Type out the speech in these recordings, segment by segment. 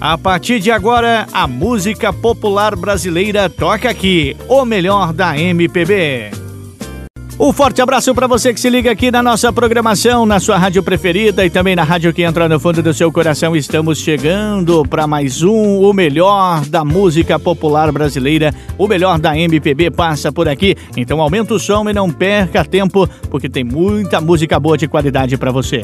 A partir de agora, a música popular brasileira toca aqui, o melhor da MPB. Um forte abraço para você que se liga aqui na nossa programação, na sua rádio preferida e também na rádio que entra no fundo do seu coração. Estamos chegando para mais um, o melhor da música popular brasileira, o melhor da MPB passa por aqui. Então aumenta o som e não perca tempo, porque tem muita música boa de qualidade para você.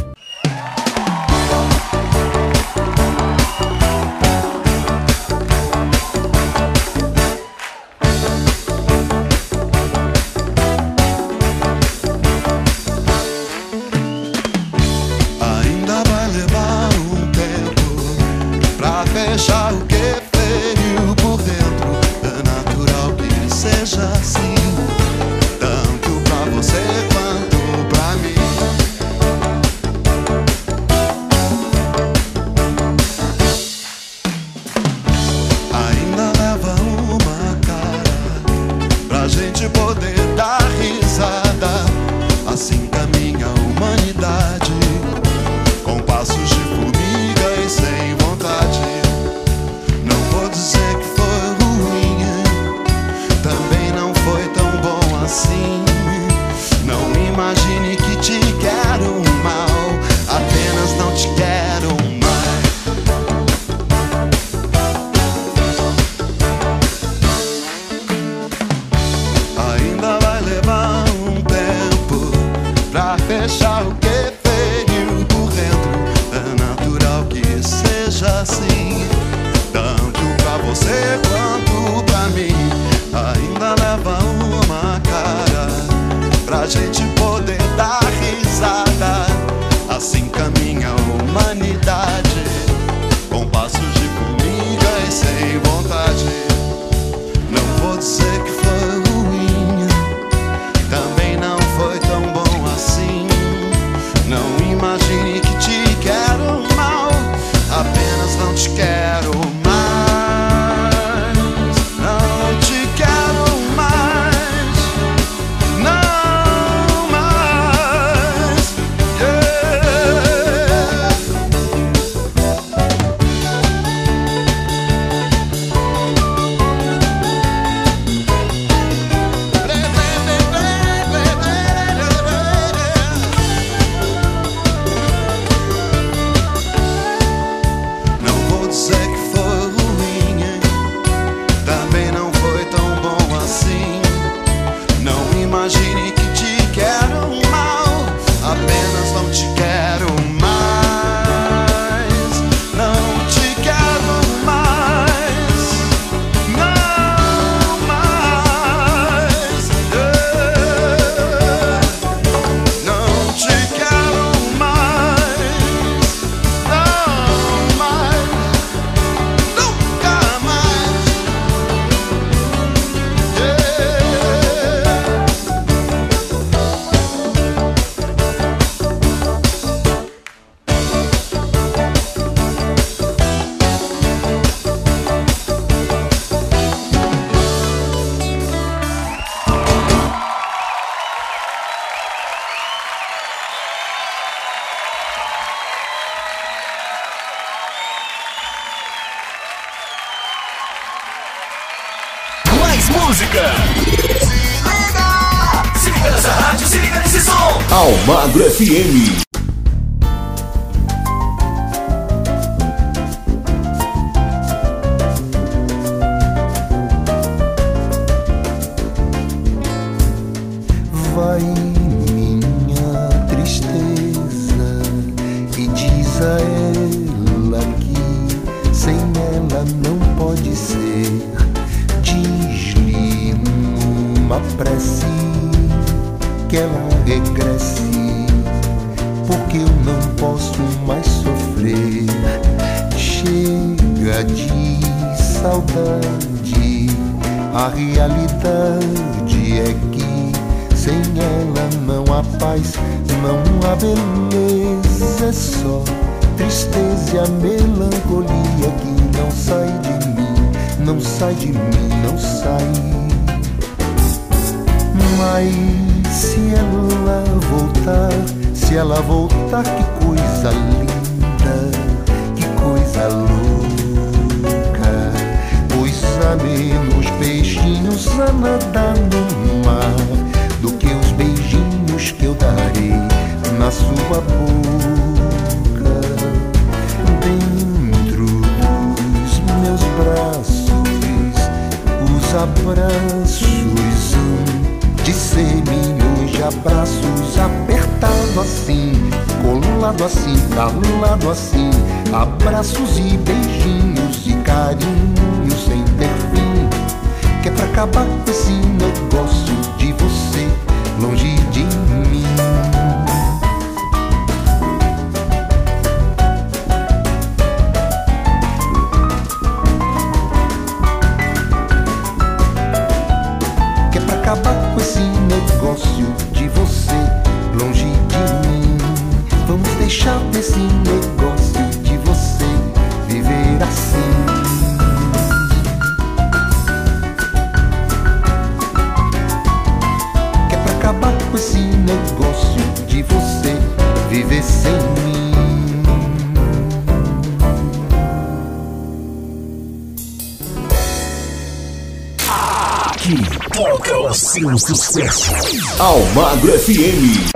Seu sucesso. Almagro FM.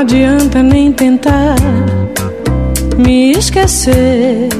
adianta nem tentar me esquecer.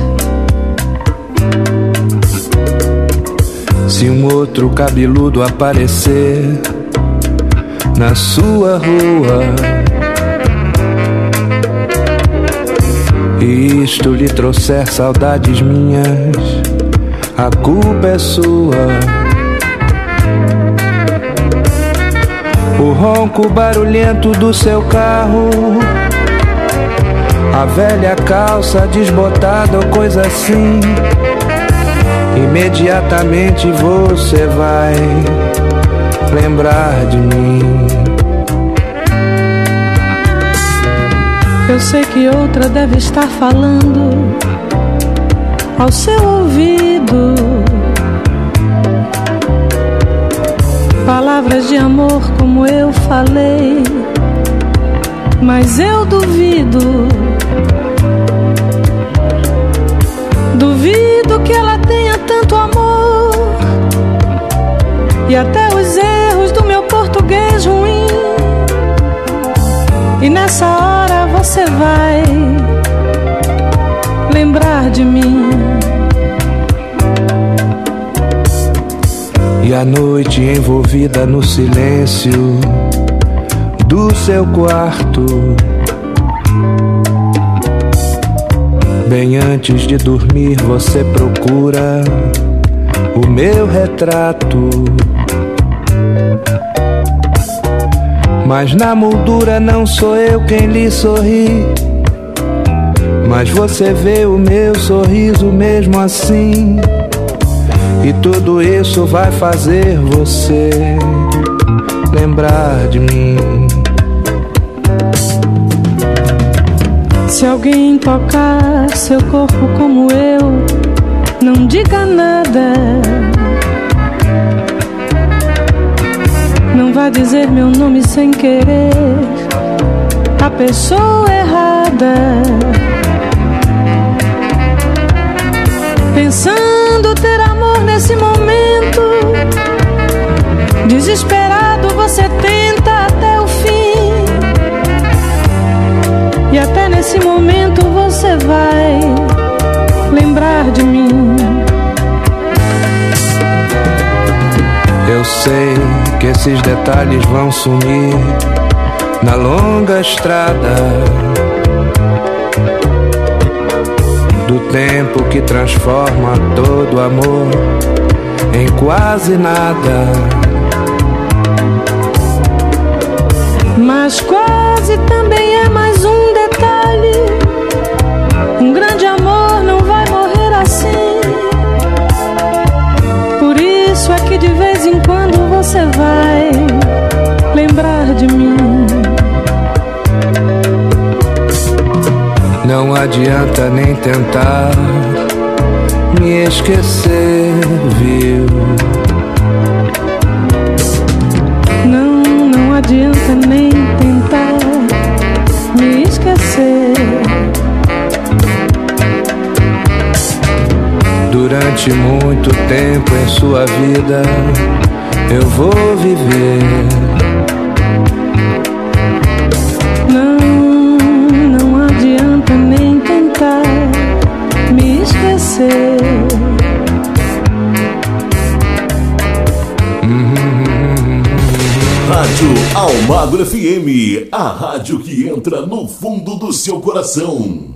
Se um outro cabeludo aparecer na sua rua e isto lhe trouxer saudades minhas, a culpa é sua. o ronco barulhento do seu carro, a velha calça desbotada ou coisa assim. Imediatamente você vai lembrar de mim. Eu sei que outra deve estar falando ao seu ouvido palavras de amor como eu falei, mas eu duvido. Duvido que ela tenha e até os erros do meu português ruim. E nessa hora você vai lembrar de mim. E a noite envolvida no silêncio do seu quarto. Bem antes de dormir, você procura o meu retrato. Mas na moldura não sou eu quem lhe sorri. Mas você vê o meu sorriso mesmo assim. E tudo isso vai fazer você lembrar de mim. Se alguém tocar seu corpo como eu, não diga nada. Dizer meu nome sem querer. A pessoa errada. Pensando ter nesse momento desesperado você tenta até o fim e até nesse momento você vai lembrar de mim eu sei que esses detalhes vão sumir na longa estrada do tempo que transforma todo amor em quase nada. Mas quase também é mais um detalhe. Um grande amor não vai morrer assim. Por isso é que de vez em quando você vai lembrar de mim. Não adianta nem tentar me esquecer, viu? Não, não adianta nem tentar me esquecer. Durante muito tempo em sua vida eu vou viver. Rádio Almagro FM, a rádio que entra no fundo do seu coração.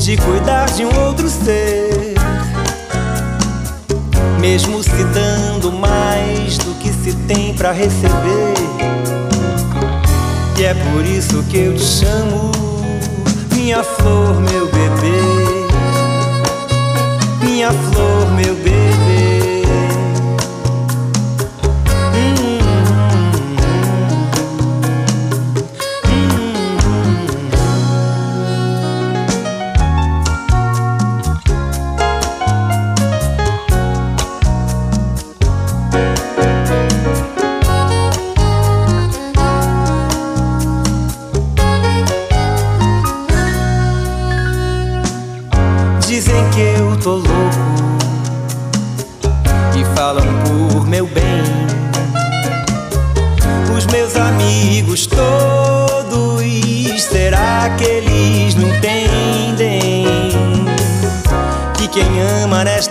De cuidar de um outro ser. Mesmo se dando mais do que se tem para receber. E é por isso que eu te chamo, minha flor, meu bebê. Minha flor, meu bebê.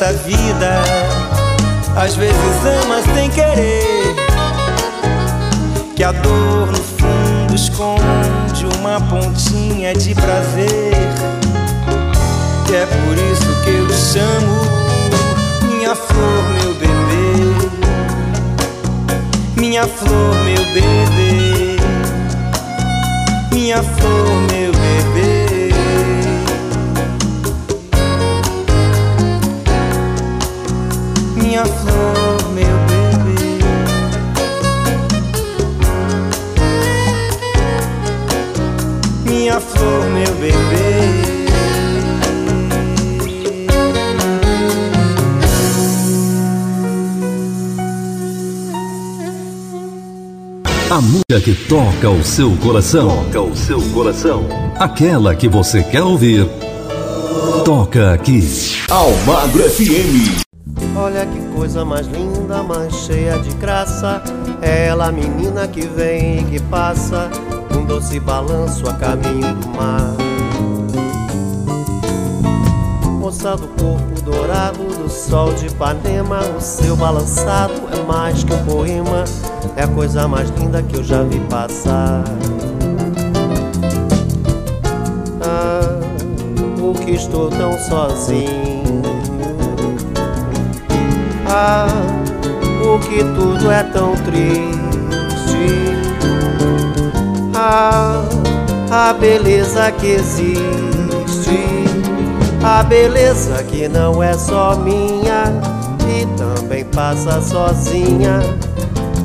Nesta vida. Às vezes ama sem querer. Que a dor no fundo esconde uma pontinha de prazer. E é por isso que eu chamo, minha flor, meu bebê. Minha flor, meu bebê. Minha flor, meu bebê. Minha flor, meu bebê. Minha flor, meu bebê. A música que toca o seu coração. Toca o seu coração. Aquela que você quer ouvir. Toca aqui. Almagro FM. Olha que coisa mais linda, mais cheia de graça. É ela, menina que vem e que passa, um doce balanço a caminho do mar. Moça do corpo dourado do sol de Ipanema, o seu balançado é mais que um poema, é a coisa mais linda que eu já vi passar. Ah, por que estou tão sozinho? Ah, porque tudo é tão triste. Ah, a beleza que existe, a beleza que não é só minha e também passa sozinha.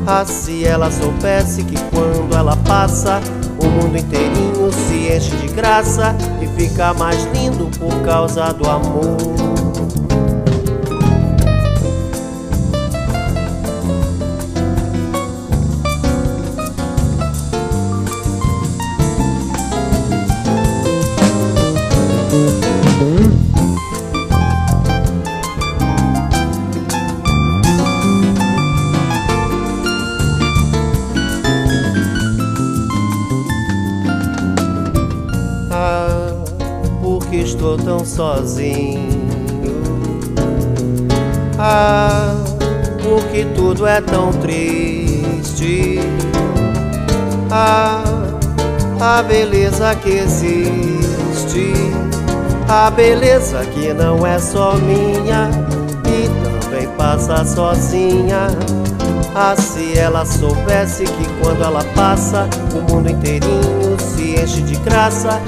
Ah, se ela soubesse que quando ela passa, o mundo inteirinho se enche de graça e fica mais lindo por causa do amor. Sozinho. Ah, porque tudo é tão triste. Ah, a beleza que existe, a beleza que não é só minha e também passa sozinha. Ah, se ela soubesse que quando ela passa, o mundo inteirinho se enche de graça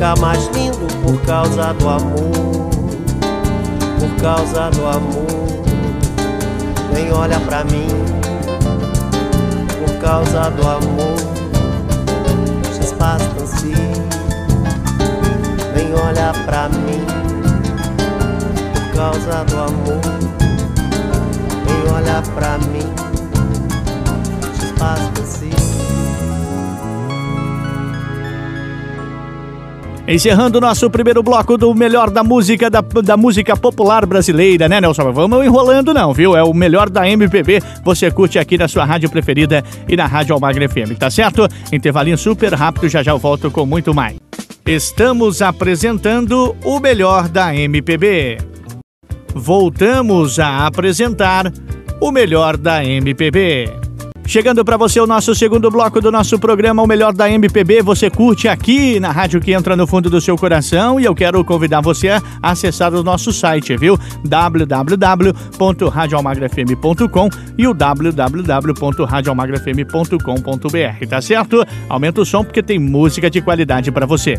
fica mais lindo por causa do amor. Por causa do amor, nem olha pra mim. Por causa do amor, espaço nem olha pra mim. Por causa do amor, nem olha pra mim. Encerrando o nosso primeiro bloco do melhor da música da, da música popular brasileira, né, Nelson? Vamos enrolando não, viu? É o melhor da MPB. Você curte aqui na sua rádio preferida e na Rádio Almagre FM, tá certo? Intervalinho super rápido, já já eu volto com muito mais. Estamos apresentando o melhor da MPB. Voltamos a apresentar o melhor da MPB. Chegando para você o nosso segundo bloco do nosso programa, o melhor da MPB. Você curte aqui na rádio que entra no fundo do seu coração e eu quero convidar você a acessar o nosso site, viu? www.radioalmagrafm.com e o www.radioalmagrafm.com.br, tá certo? Aumenta o som porque tem música de qualidade para você.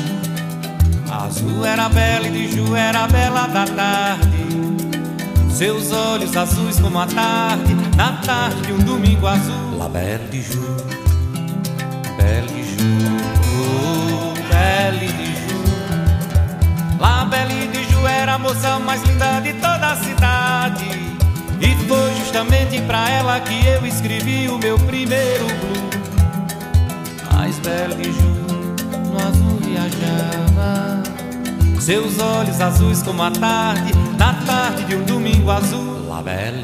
Jour, Belle de Jour, oh, Belle de Jour. La Belle de Jour era a moça mais linda de toda a cidade. E foi justamente pra ela que eu escrevi o meu primeiro blues. Mas Belle de Jour no azul viajava. Seus olhos azuis como a tarde, na tarde de um domingo azul. La Belle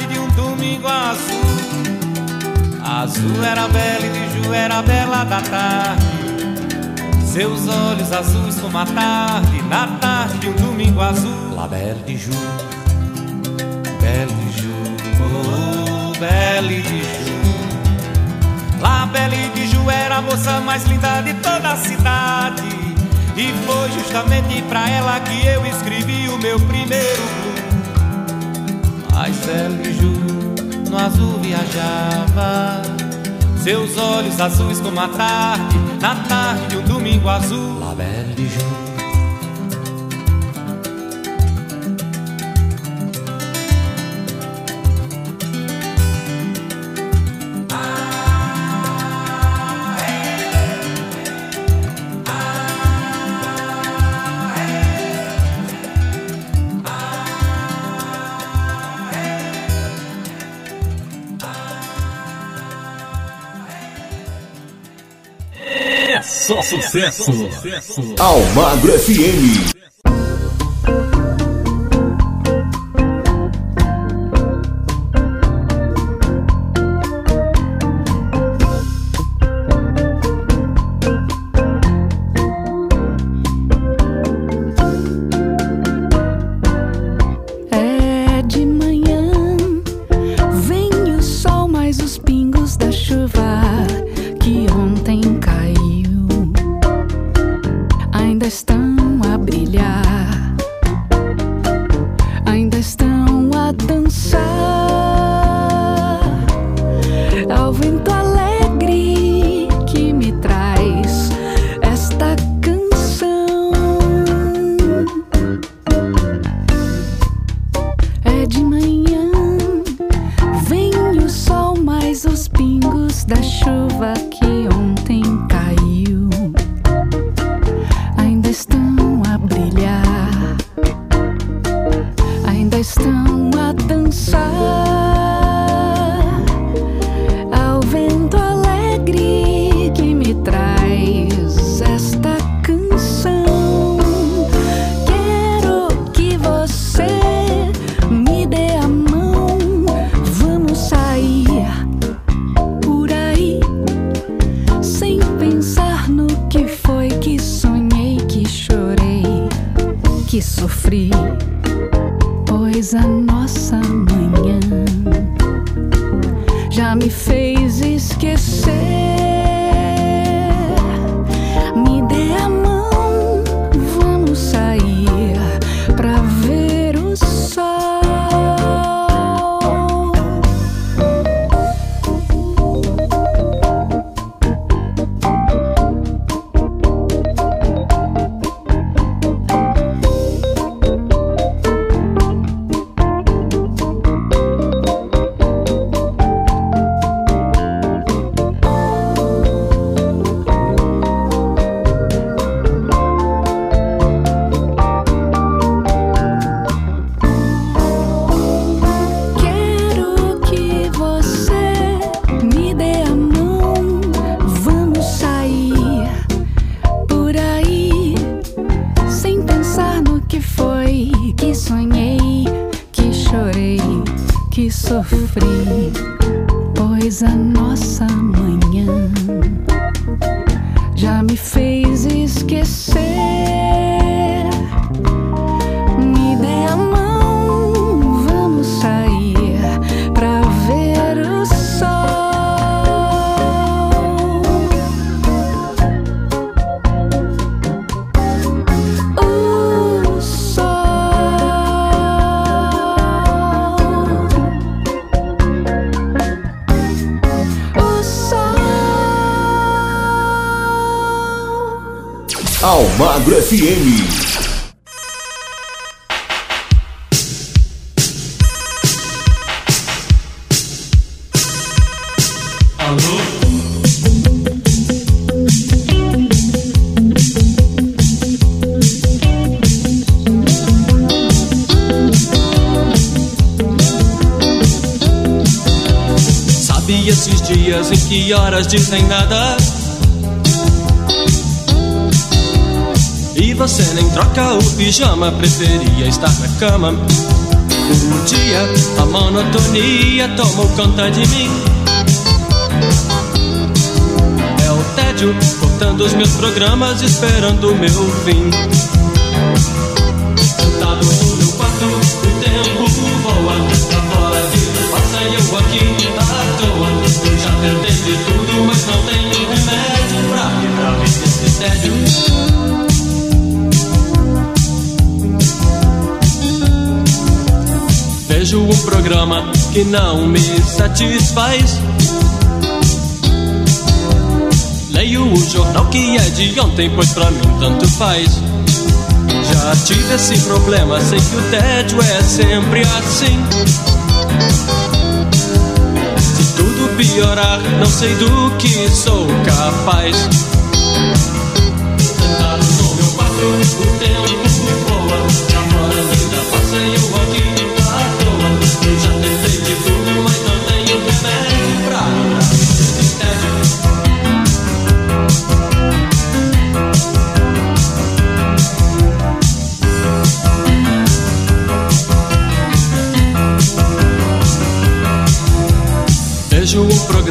de um domingo azul. Azul era bela e de Ju era bela da tarde. Seus olhos azuis como a tarde, na tarde de um domingo azul. La Belle de Ju, Belle de Ju, oh, Belle de Ju. La Belle de Ju era a moça mais linda de toda a cidade. E foi justamente pra ela que eu escrevi o meu primeiro blues. Mas Belle de Ju no azul viajava. Seus olhos azuis como a tarde, na tarde de um domingo azul. La Belle de. Só sucesso. Almagro FM. fez esquecer. FM. Sabe esses dias em que horas dizem nada? Você nem troca o pijama, preferia estar na cama. O dia, a monotonia tomou conta de mim. É o tédio cortando os meus programas, esperando o meu fim. Programa que não me satisfaz. Leio o jornal que é de ontem, pois pra mim tanto faz. Já tive esse problema, sei que o tédio é sempre assim. Se tudo piorar, não sei do que sou capaz. Sentado no meu quarto, o tempo voa. Lá fora a vida passa e eu aqui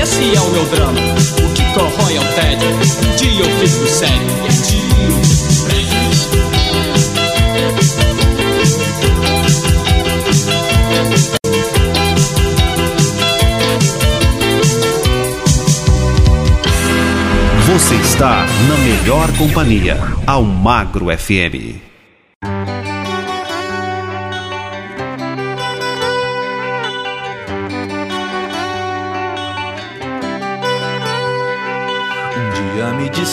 esse é o meu drama. O que corrói é o tédio. Um dia eu fico sério. Um dia. Você está na melhor companhia, ao Magro FM.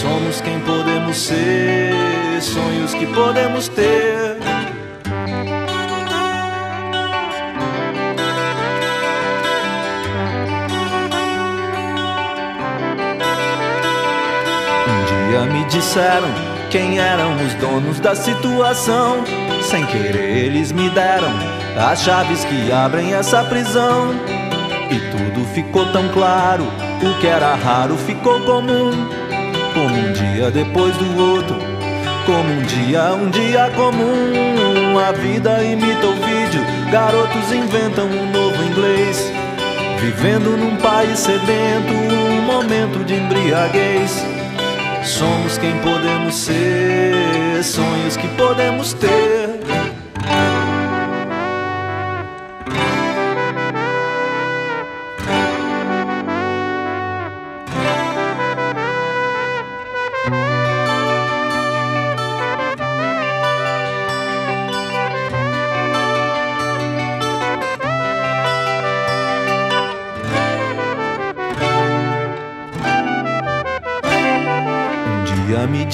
Somos quem podemos ser, sonhos que podemos ter. Um dia me disseram quem eram os donos da situação. Sem querer, eles me deram as chaves que abrem essa prisão. E tudo ficou tão claro, o que era raro ficou comum. Como um dia depois do outro, como um dia, um dia comum. A vida imita o vídeo, garotos inventam um novo inglês. Vivendo num país sedento, um momento de embriaguez. Somos quem podemos ser, sonhos que podemos ter.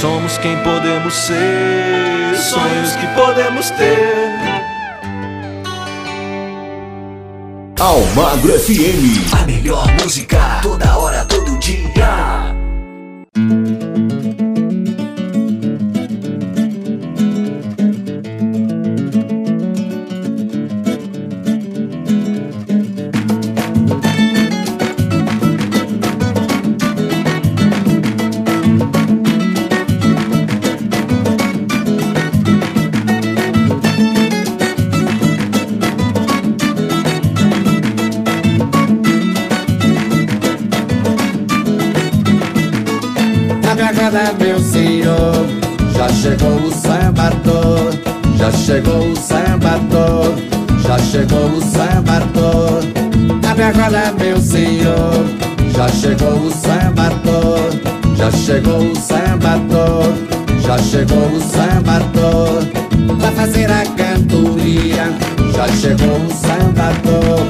Somos quem podemos ser, sonhos que podemos ter. Almagro FM. A melhor música, toda hora, todo todo dia. Chegou o sambator, já chegou o sambator. Abre agora, meu senhor. Já chegou o sambator, já chegou o sambator, já chegou o sambator. Pra fazer a cantoria, já chegou o sambator,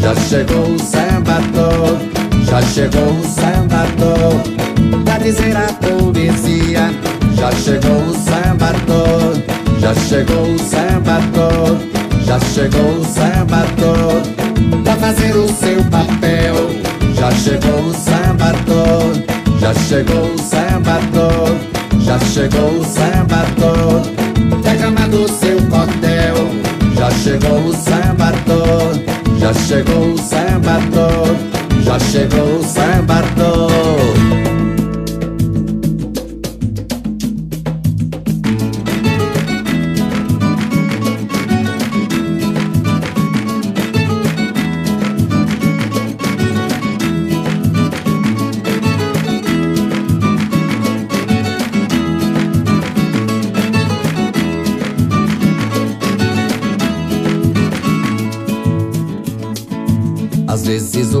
já chegou o sambator, já chegou o sambator pra dizer a poesia. Já chegou o sambator, já chegou o sambator, já chegou o sambator pra fazer o seu papel. Já chegou o sambator, já chegou o sambator, já chegou o sambator derramando o seu cordel. Já chegou o sambator, já chegou o sambator, já chegou o sambator.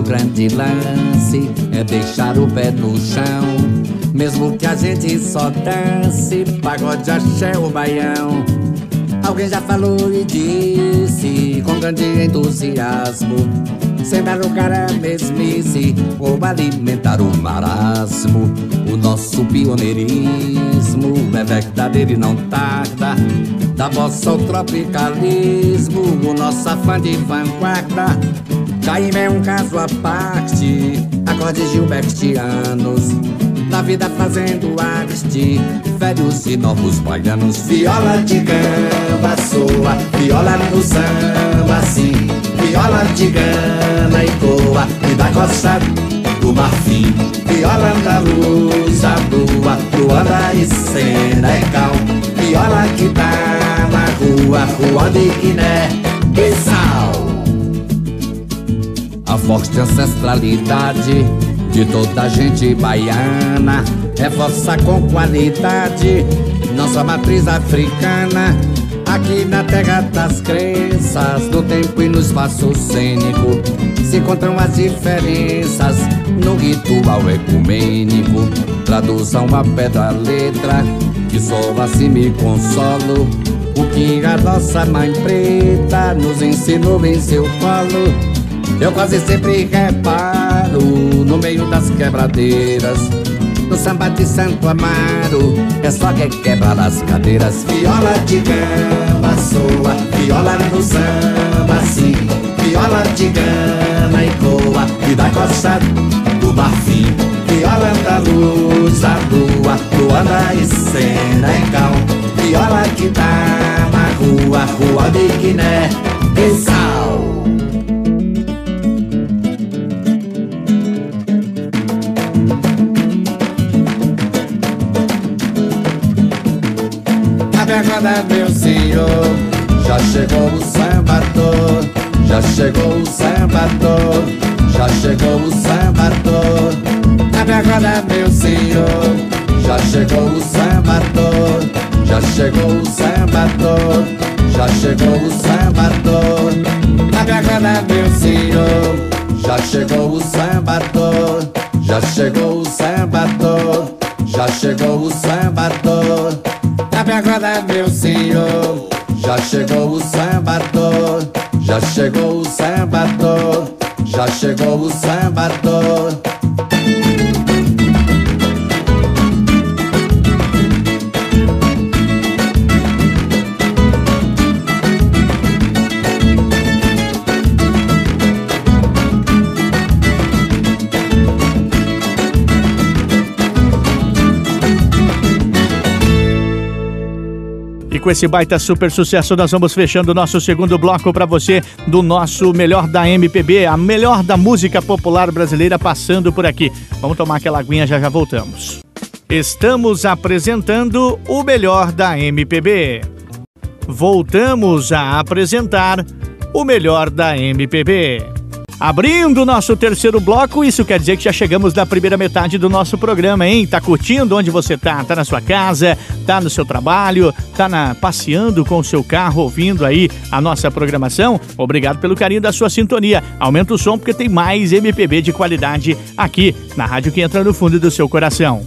Vezes o grande lance é deixar o pé no chão. Mesmo que a gente só dance, pagode, axé ou baião. Alguém já falou e disse com grande entusiasmo. Sem dar lugar à mesmice ou alimentar o marasmo. O nosso pioneirismo é verdadeiro e não tarda. Da bossa ao tropicalismo, o nosso afã de vanguarda. Jaime é um caso à parte, acordes gilbertianos. Na vida fazendo arte, velhos e novos baianos. Viola de gamba soa, viola no samba sim. Viola de gana e toa, e da costa do marfim. Viola da luz, a lua, luanda e Senegal. Viola que tá na rua, rua de Guiné, Bissau. A forte ancestralidade de toda a gente baiana reforça com qualidade nossa matriz africana. Aqui na terra das crenças, no tempo e no espaço cênico, se encontram as diferenças no ritual ecumênico. Traduzam a pedra a letra, que só assim me consolo. O que a nossa mãe preta nos ensinou em seu colo. Eu quase sempre reparo no meio das quebradeiras. No samba de Santo Amaro, é só que quebra as cadeiras. Viola de gamba soa, viola no samba sim. Viola de gana e coa, e da costa do marfim. Viola da luz, a lua, luana e Senegal. Viola que tá na rua, rua de Guiné, Bissau. Agora, meu senhor. Já chegou o sambator, já chegou o sambator, já chegou o sambator. Abre agora, meu senhor. Já chegou o sambator, já chegou o sambator, já chegou o sambator. Abre agora, meu senhor. Já chegou o sambator, já chegou o sambator, já chegou o sambator. Abre agora, meu senhor. Já chegou o sambator, já chegou o sambator, já chegou o sambator. Com esse baita super sucesso, nós vamos fechando o nosso segundo bloco para você do nosso melhor da MPB, a melhor da música popular brasileira passando por aqui. Vamos tomar aquela aguinha, já já voltamos. Estamos apresentando o melhor da MPB. Voltamos a apresentar o melhor da MPB. Abrindo nosso terceiro bloco, isso quer dizer que já chegamos na primeira metade do nosso programa, hein? Tá curtindo onde você tá? Tá na sua casa, tá no seu trabalho, tá na, passeando com o seu carro, ouvindo aí a nossa programação? Obrigado pelo carinho da sua sintonia. Aumenta o som porque tem mais MPB de qualidade aqui na rádio que entra no fundo do seu coração.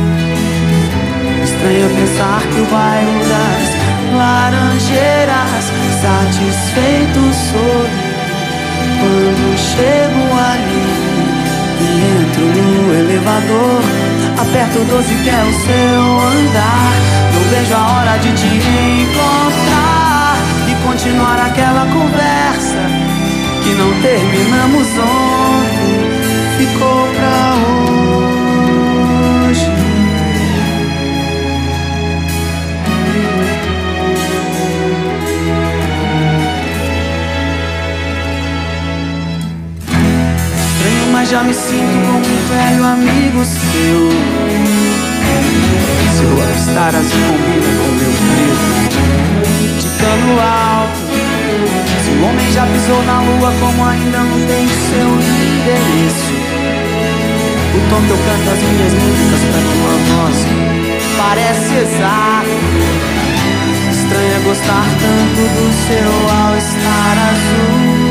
Estranho pensar que o bairro das laranjeiras satisfeito sorri quando chego ali e entro no elevador. Aperto o 12 que é o seu andar. Não vejo a hora de te encontrar e continuar aquela conversa que não terminamos ontem. Ficou mas já me sinto como um velho amigo seu. Seu all-star azul combina com meu preto de cano alto. Se o homem já pisou na lua, como ainda não tem seu endereço. O tom que eu canto as minhas músicas pra tua voz parece exato. Estranho é gostar tanto do seu all-star azul.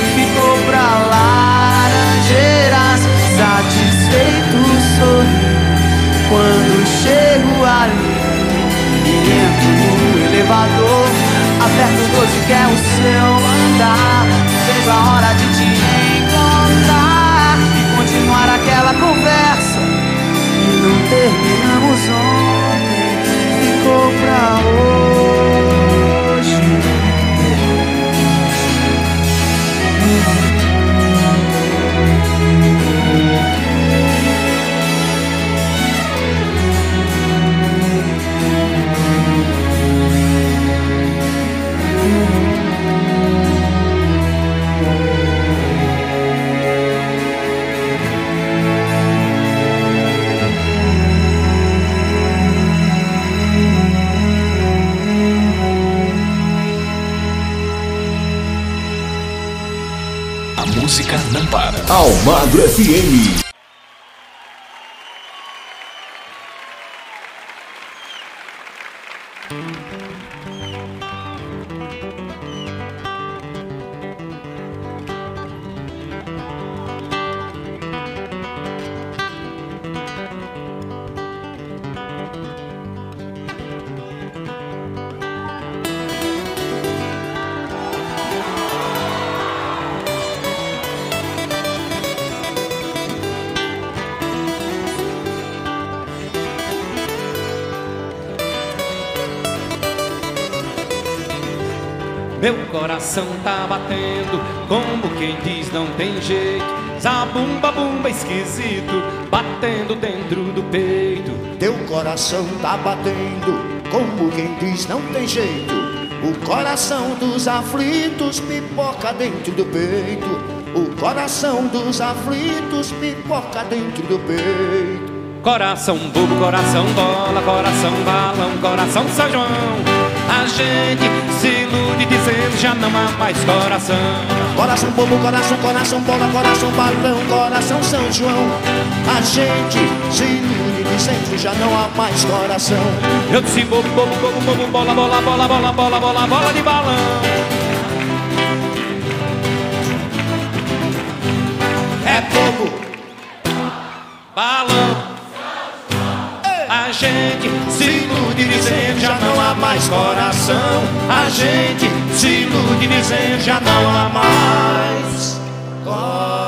Quando chego ali e entro no elevador. Aperto o 12 que é o seu andar. Vejo a hora de te encontrar e continuar aquela conversa que não terminamos ontem. Ficou pra hoje. Música não para. Almagro FM. Meu coração tá batendo, como quem diz não tem jeito. Zabumba bumba esquisito, batendo dentro do peito. Teu coração tá batendo, como quem diz não tem jeito. O coração dos aflitos pipoca dentro do peito. O coração dos aflitos pipoca dentro do peito. Coração bobo, coração bola, coração balão, coração São João. A gente se ilude dizendo já não há mais coração. Coração bobo, coração, coração bola, coração balão, coração São João. A gente se ilude dizendo já não há mais coração. Eu disse bobo, bobo, bobo, bobo, bola, bola, bola, bola, bola, bola, bola de balão. É bobo, gente se ilude dizendo já não há mais coração. A gente se ilude dizendo já não há mais coração.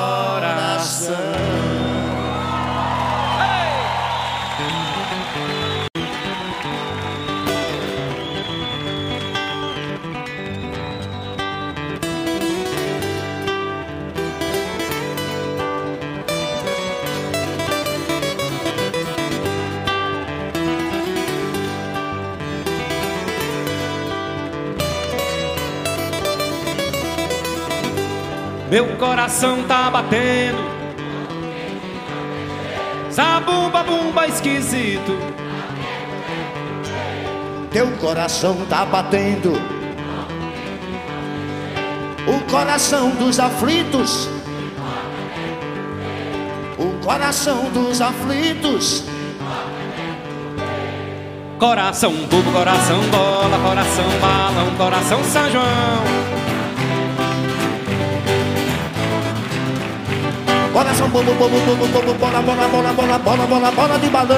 Meu coração tá batendo. Zabumba, bumba, esquisito. teu coração tá batendo. O coração dos aflitos. O coração dos aflitos. Coração bobo, coração bola, coração balão, coração São João. Coração bobo, bobo, bobo, bobo, bola, bola, bola, bola, bola, bola, bola de balão.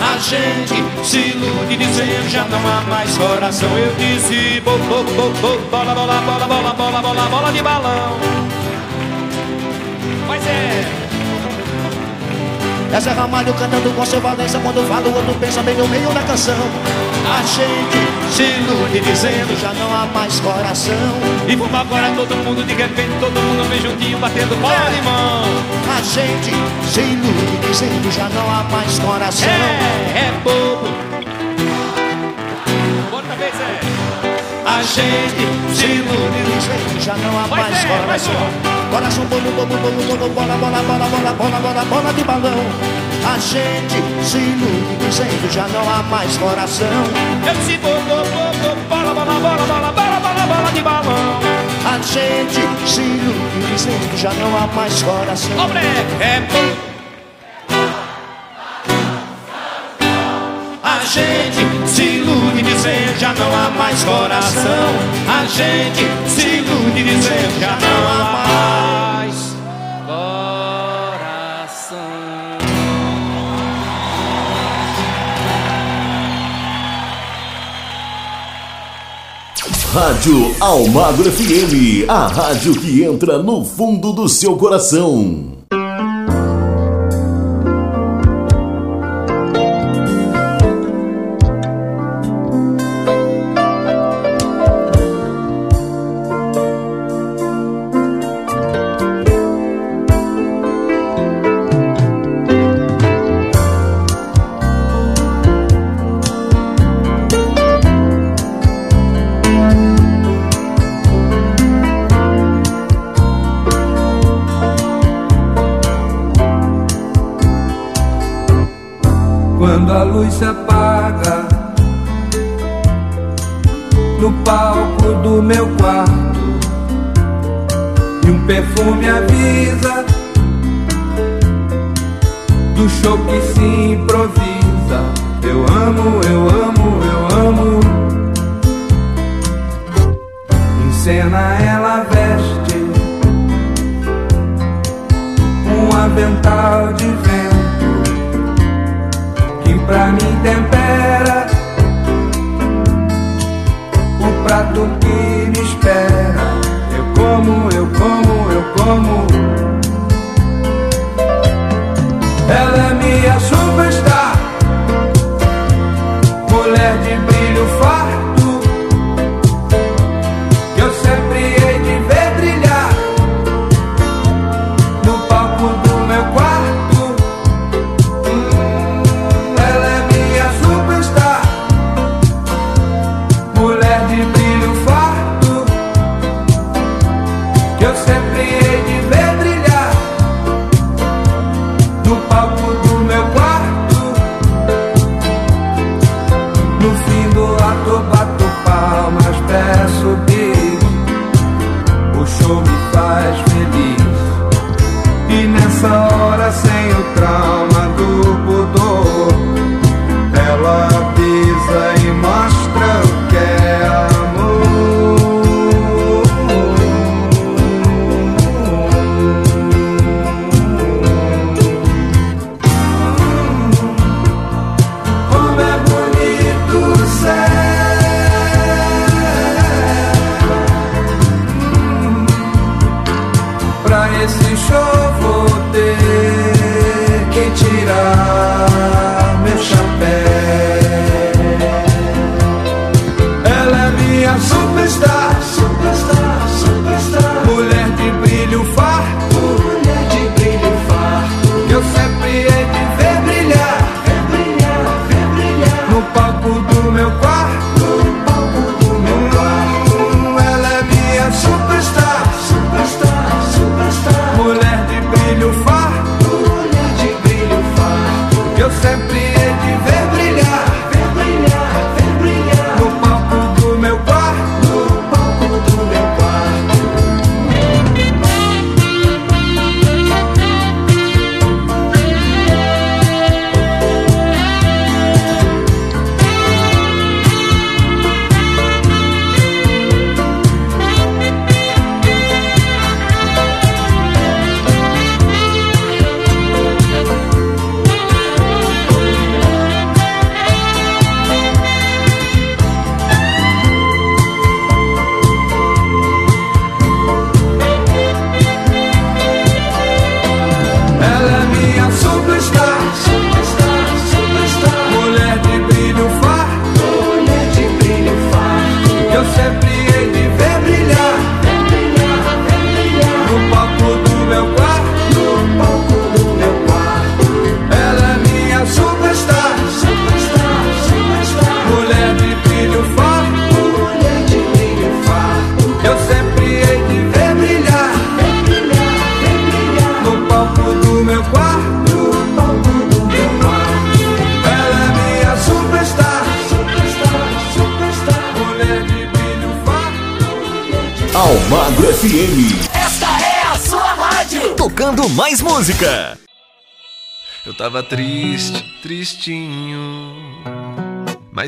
A gente se ilude dizendo já não há mais coração. Eu disse bobo, bobo, bobo, bola, bola, bola, bola, bola, bola, bola de balão. Pois é. Essa é Ramalho cantando com seu Valença Quando fala o outro pensa bem no meio da canção A gente se ilude dizendo já não há mais coração. E vamos agora todo mundo de repente Todo mundo vem juntinho batendo bola de mão. A gente se ilude dizendo já não há mais coração. É, é bobo. Outra vez é A gente se dizendo já não há mais coração. Coração bobo, bobo, bobo, bobo, bola, bola, bola, bola, bola, bola, bola de balão A gente se ilude dizendo já não há mais coração Eu disse bobo, bobo, bola, bola, bola, bola, bola, bola, bola de balão A gente se ilude dizendo já não há mais coração breque, é bobo A gente dizendo já não há mais coração. A gente se ilude dizendo já não há mais coração. Rádio Almagro FM, a rádio que entra no fundo do seu coração.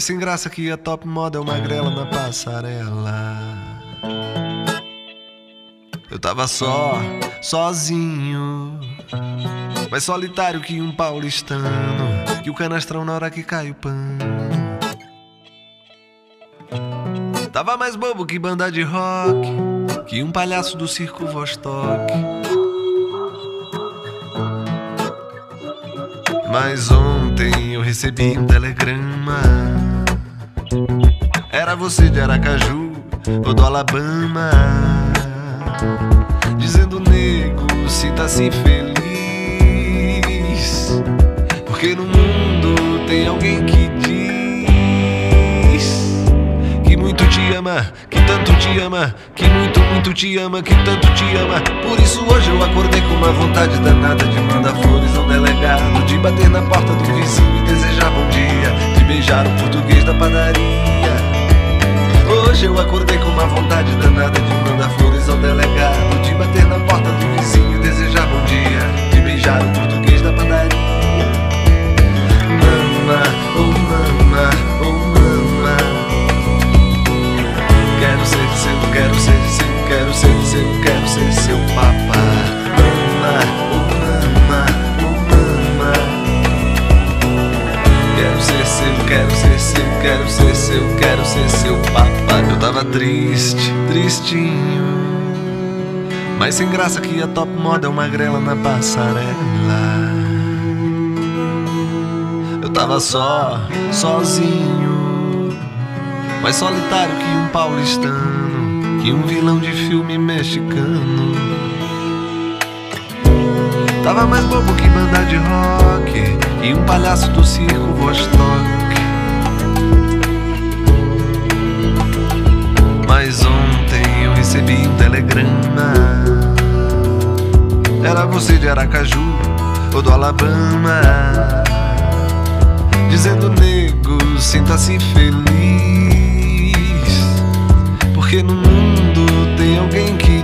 Sem graça que a top model magrela na passarela. Eu tava só, sozinho. Mais solitário que um paulistano. Que o canastrão na hora que cai o pano. Tava mais bobo que banda de rock. Que um palhaço do circo Vostok. Mas ontem eu recebi um telegrama. Você de Aracaju ou do Alabama. Dizendo, nego, se tá assim feliz. Porque no mundo tem alguém que diz que muito te ama, que tanto te ama, que muito, muito te ama, que tanto te ama. Por isso hoje eu acordei com uma vontade danada de mandar flores ao delegado, de bater na porta do vizinho e desejar bom dia, de beijar o português da padaria. Hoje eu acordei com uma vontade danada de mandar flores ao delegado, de bater na porta do vizinho e desejar bom dia, de beijar o português da padaria. Mama, oh mama, oh mama. Quero ser seu, quero ser seu, quero ser seu, quero ser seu seu, quero ser seu, quero ser seu, quero ser seu papá. Eu tava triste, tristinho. Mas sem graça que a top moda é uma grela na passarela. Eu tava só, sozinho. Mais solitário que um paulistano. Que um vilão de filme mexicano. Tava mais bobo que banda de rock. E um palhaço do circo Vostok. Mas ontem eu recebi um telegrama. Era você de Aracaju ou do Alabama. Dizendo, nego, sinta-se feliz. Porque no mundo tem alguém que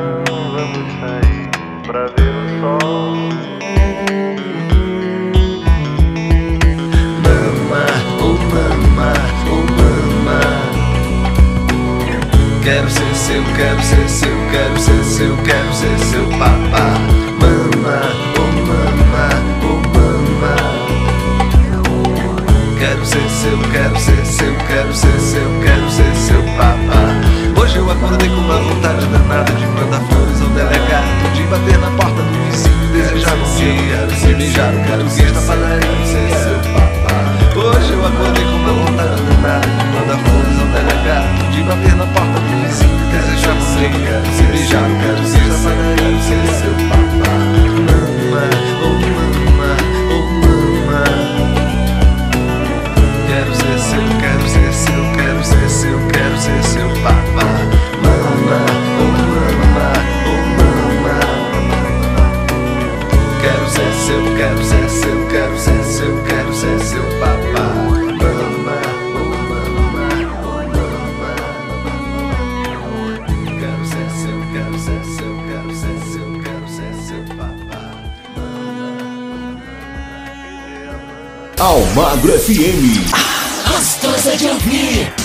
Quero ser seu, quero ser seu, quero ser seu, quero ser seu papá. Mama, oh mama, oh mama. Quero ser seu, quero ser seu, quero ser seu, quero ser seu papá. Hoje eu acordei com uma vontade danada de mandar flores ao delegado, de bater na porta do vizinho desejar um dia, de beijar o português da padaria. Hoje eu acordei com uma vontade danada de mandar flores ao delegado, de bater na porta do vizinho e desejar um dia, de beijar o português da padaria. seu papá. Mama, Almagro FM. Gostosa de ouvir.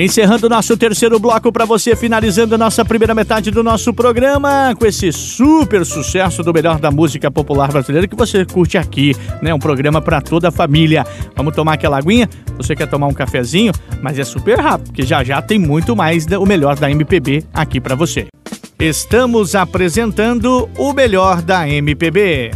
Encerrando nosso terceiro bloco para você, finalizando a nossa primeira metade do nosso programa com esse super sucesso do melhor da música popular brasileira que você curte aqui, né? Um programa para toda a família. Vamos tomar aquela aguinha? Você quer tomar um cafezinho? Mas é super rápido, porque já já tem muito mais o melhor da MPB aqui para você. Estamos apresentando o melhor da MPB.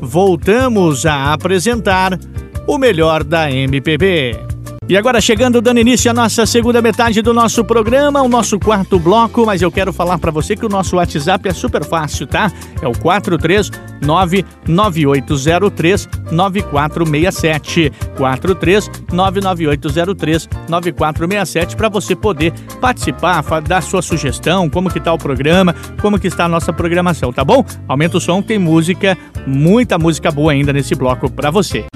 Voltamos a apresentar o melhor da MPB. E agora chegando, dando início à nossa segunda metade do nosso programa, o nosso quarto bloco, mas eu quero falar para você que o nosso WhatsApp é super fácil, tá? É o 43998039467. 43998039467 para você poder participar, dar sua sugestão, como que tá o programa, como que está a nossa programação, tá bom? Aumenta o som, tem música, muita música boa ainda nesse bloco para você.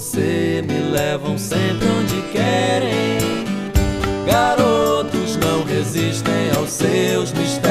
Você me levam sempre onde querem. Garotos não resistem aos seus mistérios,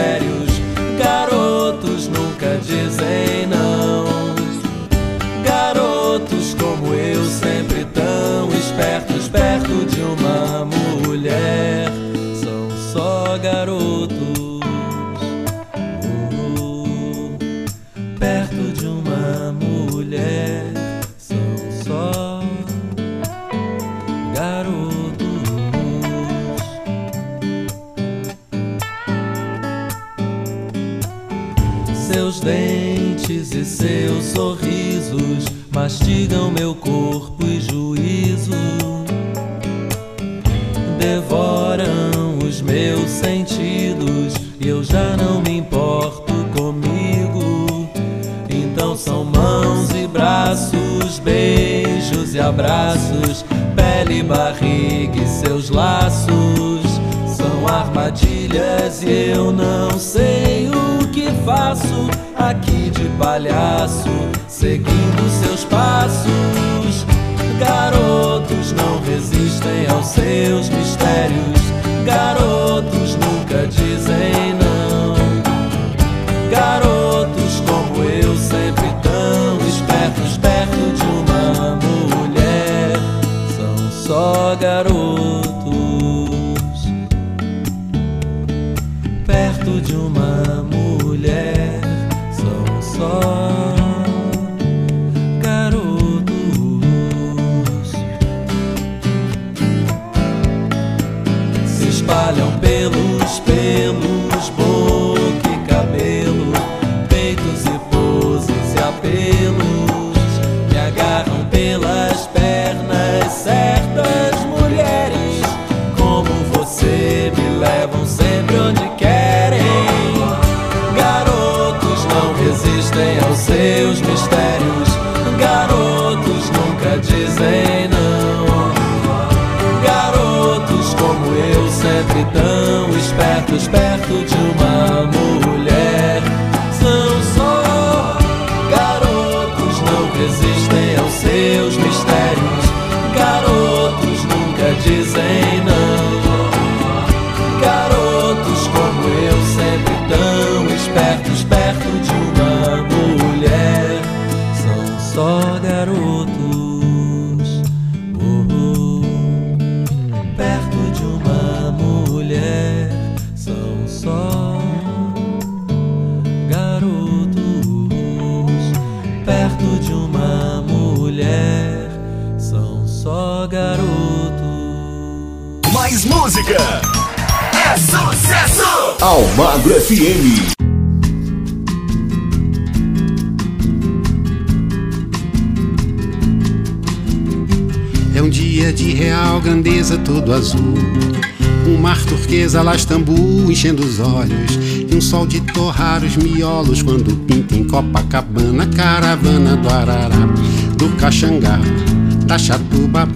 É sucesso! Almagro FM. um dia de real grandeza todo azul. Um mar turquesa lá Istambul enchendo os olhos E um sol de torrar os miolos Quando pinta em Copacabana Caravana do Arará Do Caxangá, da Chatuba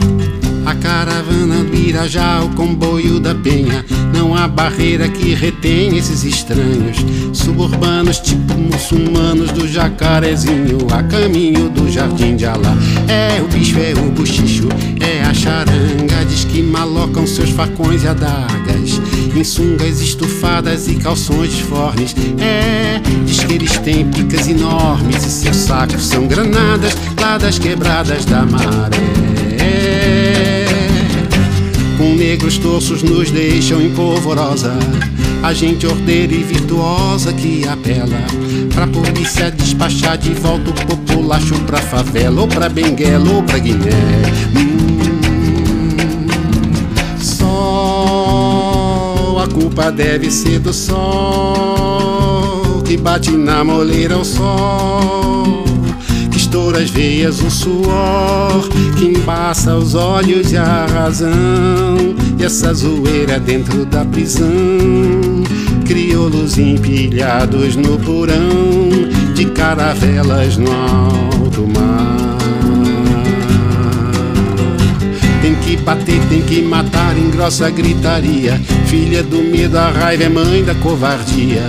a caravana do Irajá, o comboio da Penha. Não há barreira que retém esses estranhos. Suburbanos, tipo muçulmanos do jacarezinho, a caminho do jardim de Alá. É o bicho, é o buchicho, é a charanga. Diz que malocam seus facões e adagas. Em sungas estufadas e calções disformes. É, diz que eles têm picas enormes e seus sacos são granadas lá das quebradas da maré. Com negros torços nos deixam em polvorosa. A gente ordeira e virtuosa que apela. Pra polícia despachar de volta o populacho pra favela Ou pra Benguela ou pra Guiné. Hum, Sol, a culpa deve ser do sol Que bate na moleira o sol que estoura as veias o suor que embaça os olhos e a razão. E essa zoeira dentro da prisão crioulos empilhados no porão de caravelas no alto mar que bater, tem que matar em grossa gritaria. Filha do medo, a raiva é mãe da covardia.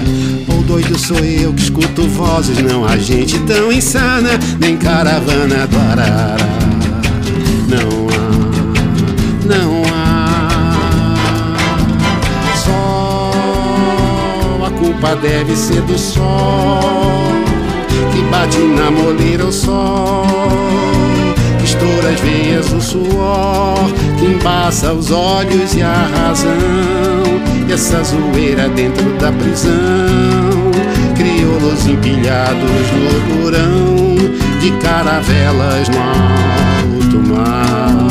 Ou doido sou eu que escuto vozes, não há gente tão insana, nem caravana do Arará. Não há, não há. Só a culpa deve ser do sol que bate na moleira o sol estoura as veias o suor que embaça os olhos e a razão. E essa zoeira dentro da prisão, crioulos empilhados no porão de caravelas no alto mar.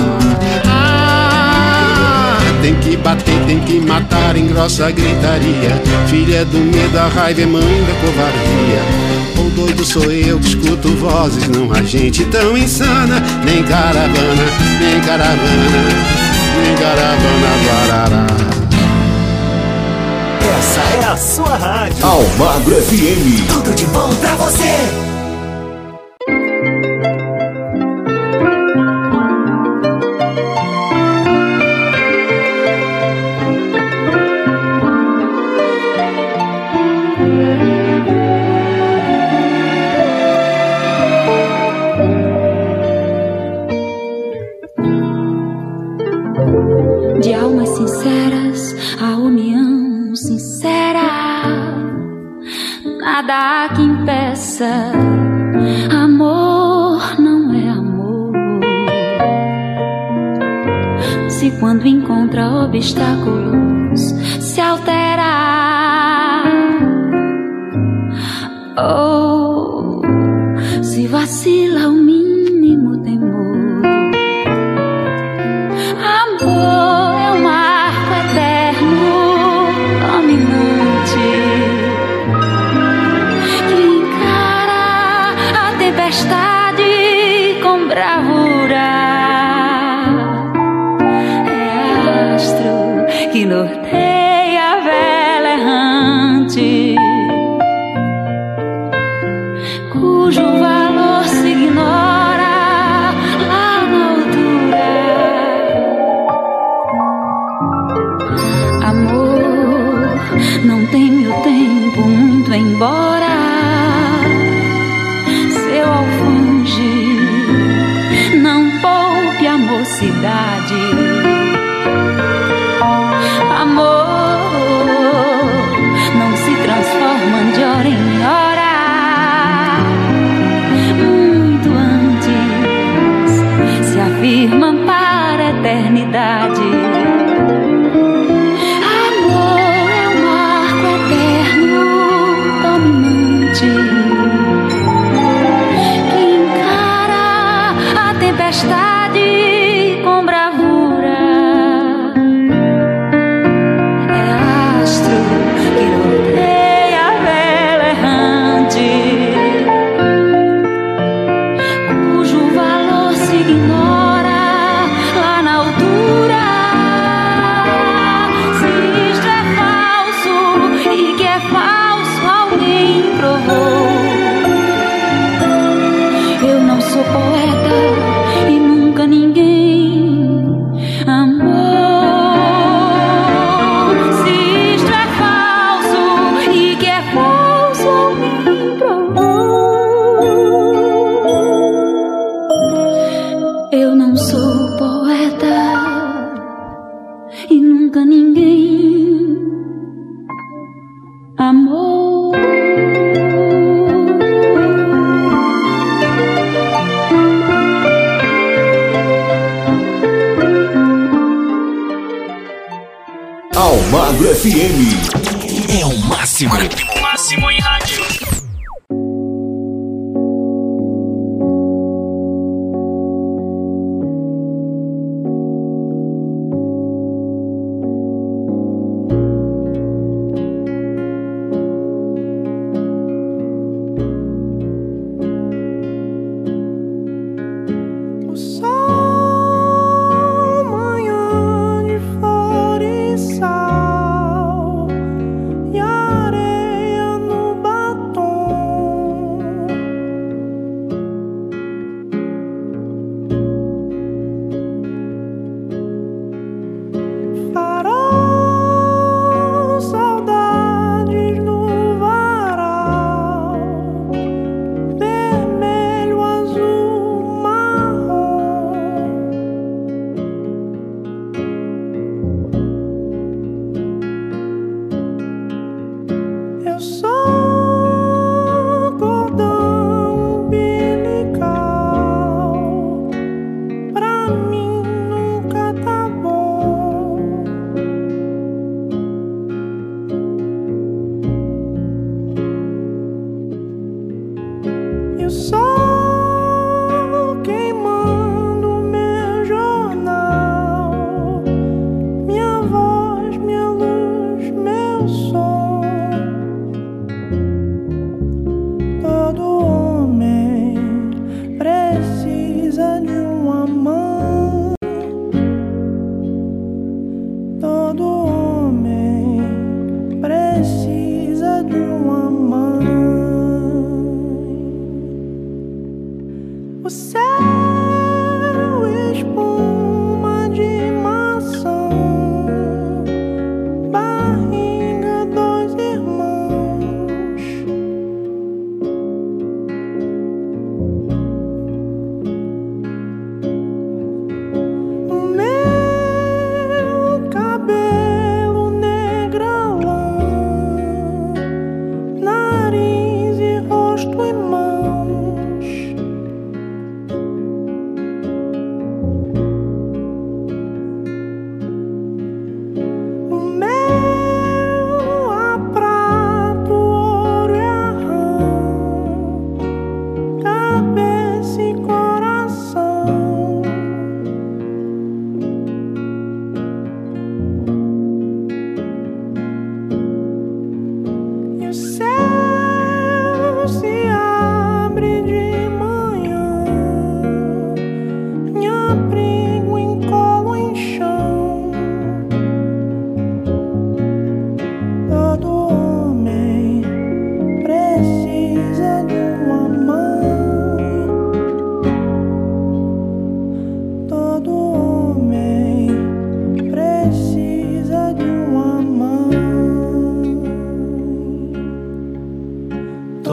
Ah, tem que bater, tem que matar em grossa gritaria. Filha do medo, a raiva é mãe da covardia. Doido sou eu que escuto vozes, não há gente tão insana, nem caravana, nem caravana, nem caravana do Arará. Essa é a sua rádio. Almagro FM. Tudo de bom pra você.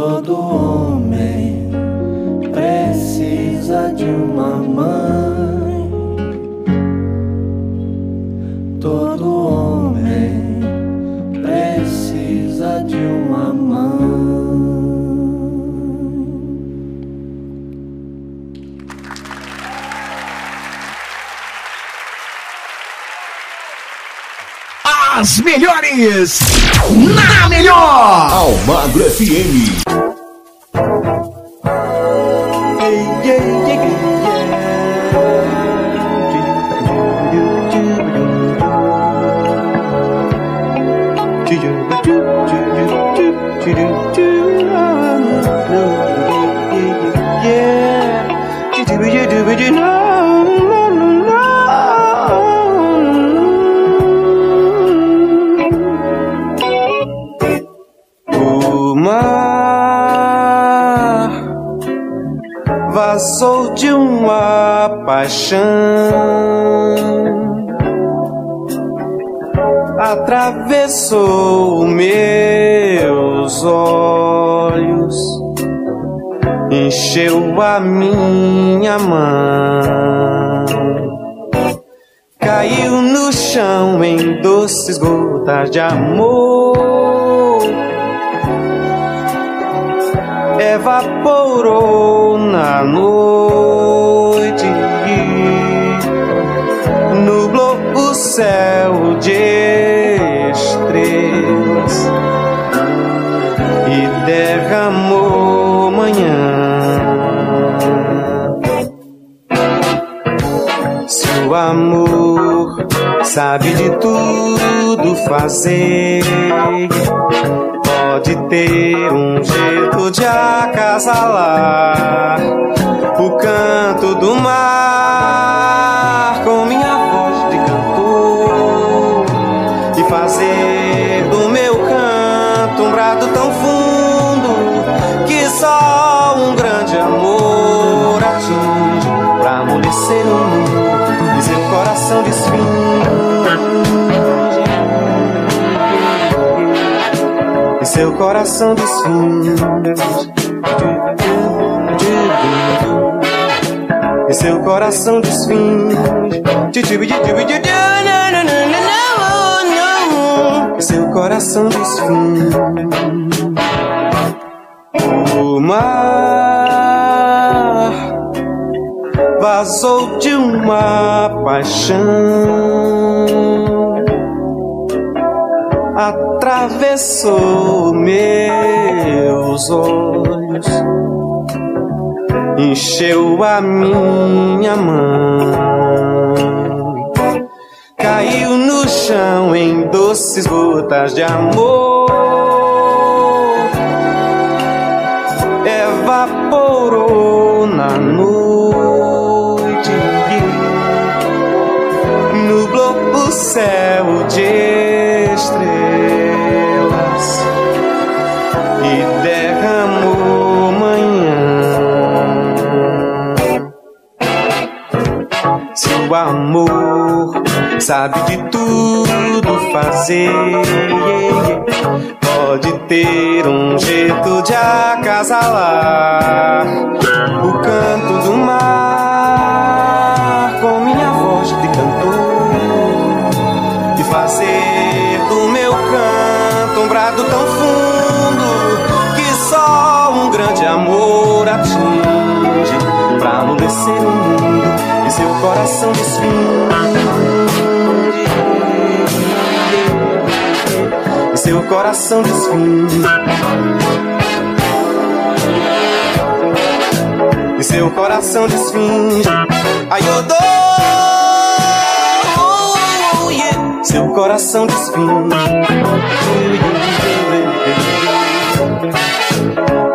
todo homem precisa de uma melhores. Na melhor! Almagro FM. uma paixão. Atravessou meus olhos, encheu a minha mão, caiu no chão em doces gotas de amor, evaporou na noite céu de estrelas e derramou manhã. Se o amor sabe de tudo fazer, pode ter um jeito de acasalar o canto do mar seu coração desfinge e seu coração desfinge e seu coração desfinge o mar vazou de uma paixão atravessou meus olhos encheu a minha mão caiu no chão em doces gotas de amor evaporou na noite nublou o céu de sabe de tudo fazer. Pode ter um jeito de acasalar o canto do mar com minha voz de cantor e fazer do meu canto um brado tão fundo que só um grande amor atinge pra amolecer o mundo e seu coração desfinge seu coração desfinge e seu coração desfinge ai eu dou seu coração desfinge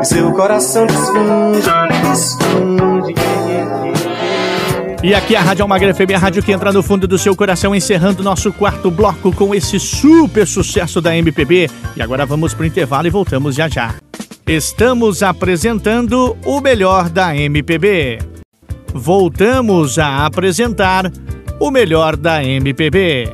e seu coração desfinge E aqui a Rádio Almagra FM, a rádio que entra no fundo do seu coração, encerrando nosso quarto bloco com esse super sucesso da MPB. E agora vamos pro intervalo e voltamos já já. Estamos apresentando o melhor da MPB. Voltamos a apresentar o melhor da MPB.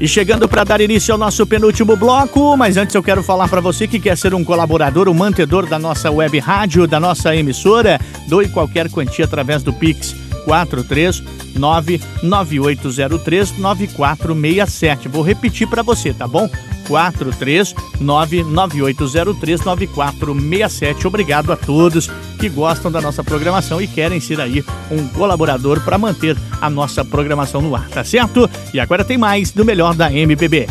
E chegando para dar início ao nosso penúltimo bloco, mas antes eu quero falar para você que quer ser um colaborador, um mantedor da nossa web rádio, da nossa emissora, doe qualquer quantia através do Pix 43998039467. Vou repetir para você, tá bom? 43998039467. Obrigado a todos que gostam da nossa programação e querem ser aí um colaborador para manter a nossa programação no ar, tá certo? E agora tem mais do melhor da MPB.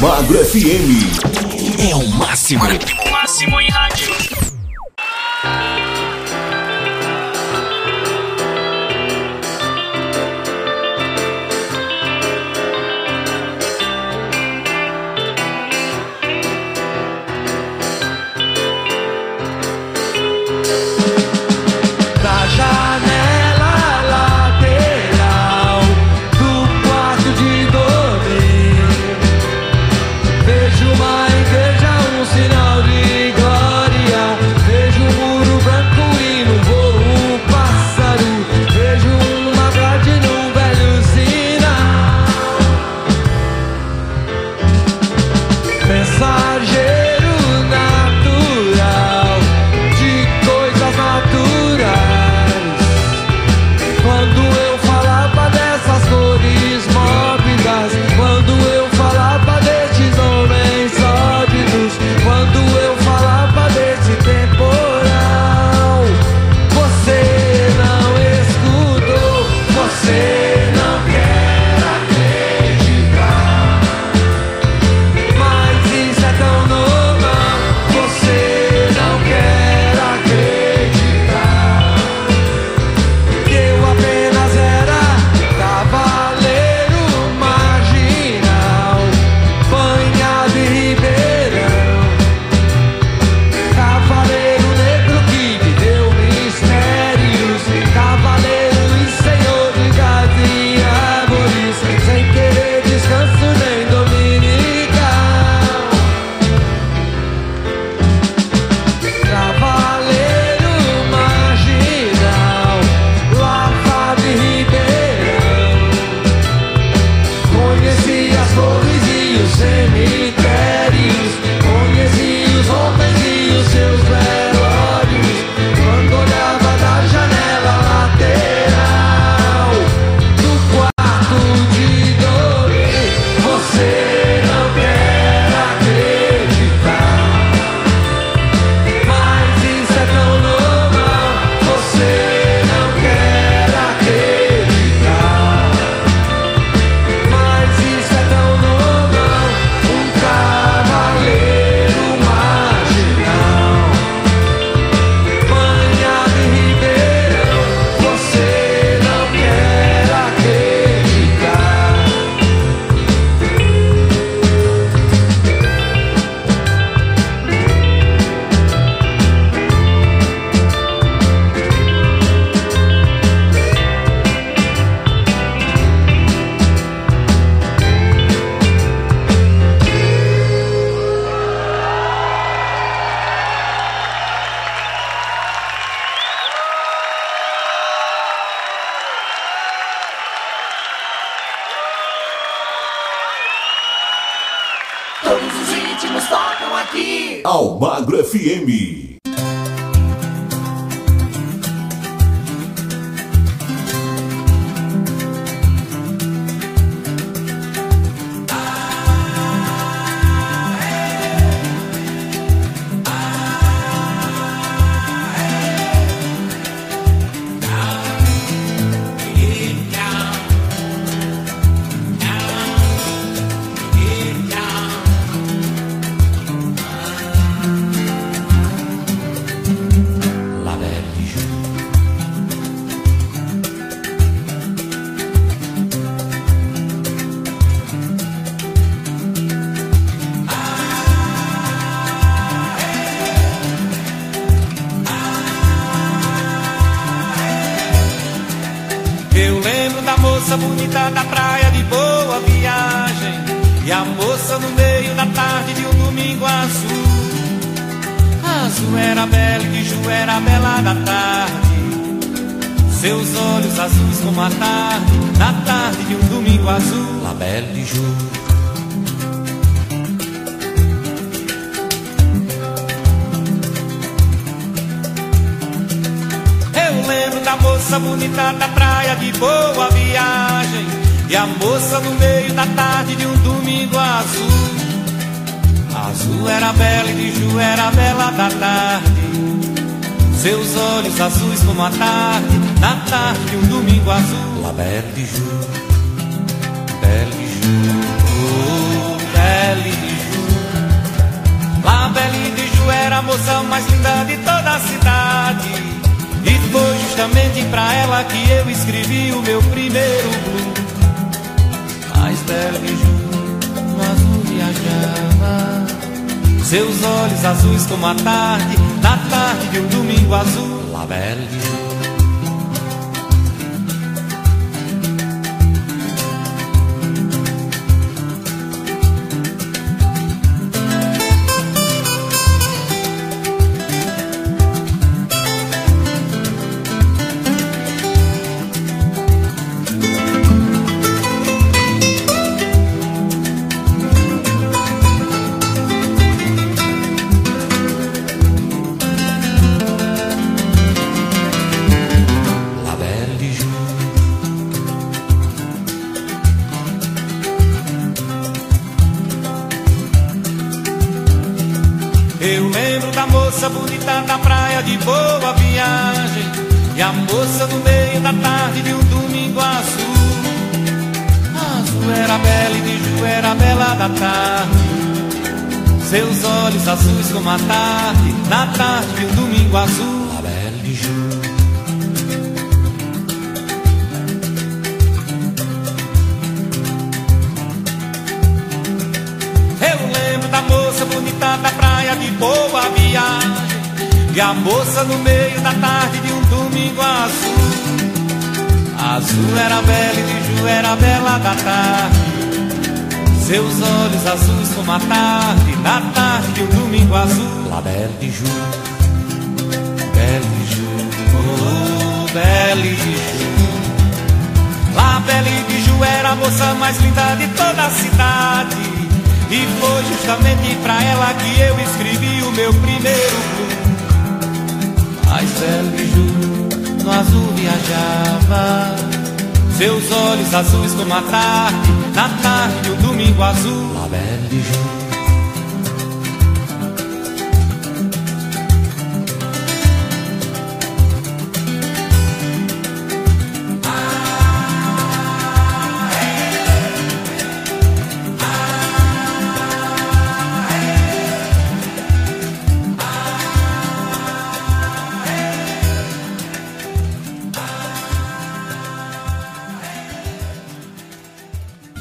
Almagro FM. É o máximo. É o máximo em rádio. Aqui. Almagro FM. Era bela e de Ju era bela da tarde. Seus olhos azuis como a tarde Na tarde de um domingo azul. La Belle de Ju. Eu lembro da moça bonita da praia de boa viagem E a moça no meio da tarde de um domingo azul Azul era bela e de Ju era bela da tarde. Seus olhos azuis como a tarde Na tarde de um domingo azul. La Belle de Ju. Belle de Ju. Oh, Belle de Ju. La Belle de Ju era a moça mais linda de toda a cidade. E foi justamente pra ela que eu escrevi o meu primeiro blues. Mas Belle Ju no azul viajava, seus olhos azuis como a tarde, na tarde de um domingo azul.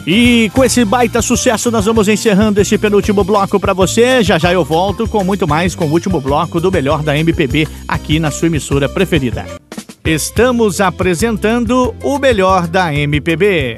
E com esse baita sucesso, nós vamos encerrando esse penúltimo bloco para você. Já já eu volto com muito mais com o último bloco do melhor da MPB aqui na sua emissora preferida. Estamos apresentando o melhor da MPB.